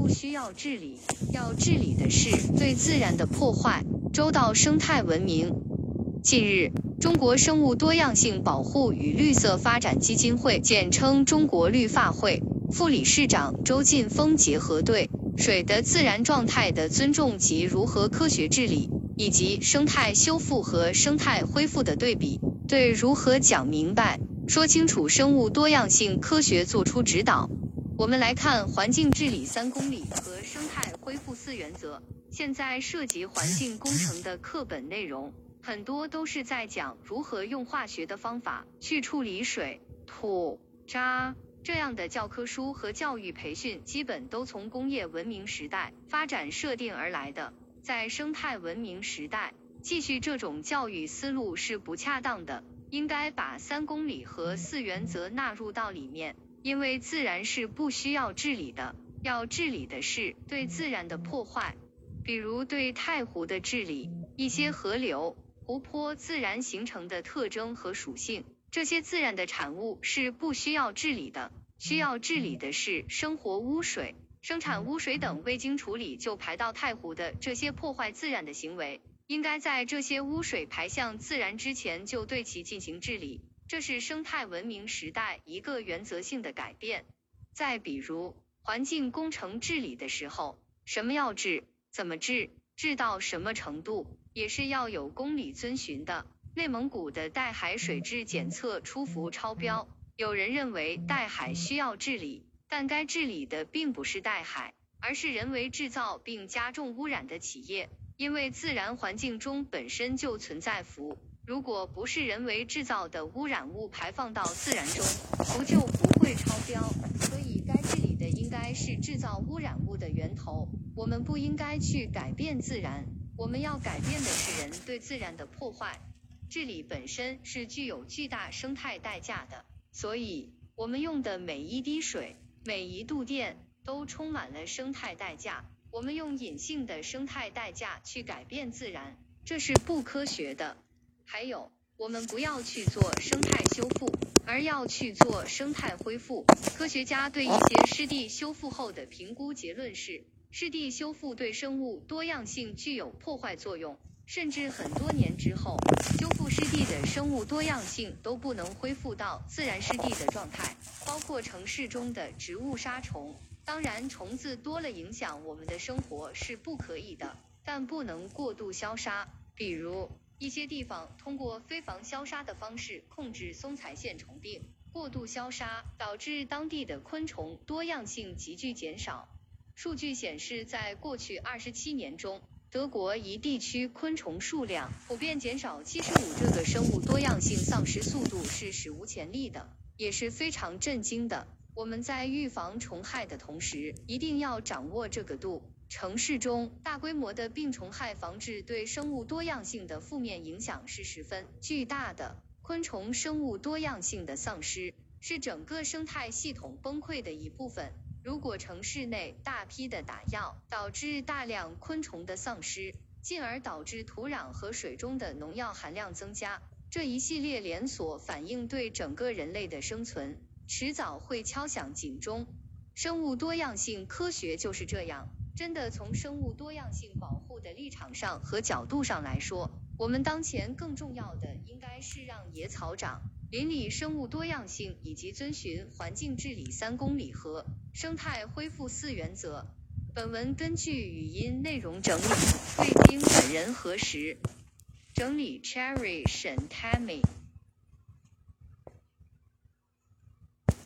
不需要治理，要治理的是对自然的破坏。周到生态文明。近日，中国生物多样性保护与绿色发展基金会（简称中国绿发会）副理事长周劲峰结合对水的自然状态的尊重及如何科学治理，以及生态修复和生态恢复的对比，对如何讲明白、说清楚生物多样性科学作出指导。我们来看环境治理三公里和生态恢复四原则。现在涉及环境工程的课本内容，很多都是在讲如何用化学的方法去处理水、土、渣。这样的教科书和教育培训，基本都从工业文明时代发展设定而来的。在生态文明时代，继续这种教育思路是不恰当的。应该把三公里和四原则纳入到里面。因为自然是不需要治理的，要治理的是对自然的破坏，比如对太湖的治理，一些河流、湖泊自然形成的特征和属性，这些自然的产物是不需要治理的，需要治理的是生活污水、生产污水等未经处理就排到太湖的这些破坏自然的行为，应该在这些污水排向自然之前就对其进行治理。这是生态文明时代一个原则性的改变。再比如，环境工程治理的时候，什么要治，怎么治，治到什么程度，也是要有公理遵循的。内蒙古的岱海水质检测出伏超标，有人认为岱海需要治理，但该治理的并不是岱海，而是人为制造并加重污染的企业，因为自然环境中本身就存在氟。如果不是人为制造的污染物排放到自然中，不就不会超标。所以该治理的应该是制造污染物的源头。我们不应该去改变自然，我们要改变的是人对自然的破坏。治理本身是具有巨大生态代价的，所以我们用的每一滴水、每一度电都充满了生态代价。我们用隐性的生态代价去改变自然，这是不科学的。还有，我们不要去做生态修复，而要去做生态恢复。科学家对一些湿地修复后的评估结论是，湿地修复对生物多样性具有破坏作用，甚至很多年之后，修复湿地的生物多样性都不能恢复到自然湿地的状态，包括城市中的植物杀虫。当然，虫子多了影响我们的生活是不可以的，但不能过度消杀，比如。一些地方通过非防消杀的方式控制松彩线虫病，过度消杀导致当地的昆虫多样性急剧减少。数据显示，在过去二十七年中，德国一地区昆虫数量普遍减少七十五，这个生物多样性丧失速度是史无前例的，也是非常震惊的。我们在预防虫害的同时，一定要掌握这个度。城市中大规模的病虫害防治对生物多样性的负面影响是十分巨大的。昆虫生物多样性的丧失是整个生态系统崩溃的一部分。如果城市内大批的打药，导致大量昆虫的丧失，进而导致土壤和水中的农药含量增加，这一系列连锁反应对整个人类的生存迟早会敲响警钟。生物多样性科学就是这样。真的从生物多样性保护的立场上和角度上来说，我们当前更重要的应该是让野草长、邻里生物多样性以及遵循环境治理三公理和生态恢复四原则。本文根据语音内容整理，未经本人核实。整理：Cherry 沈 Tammy。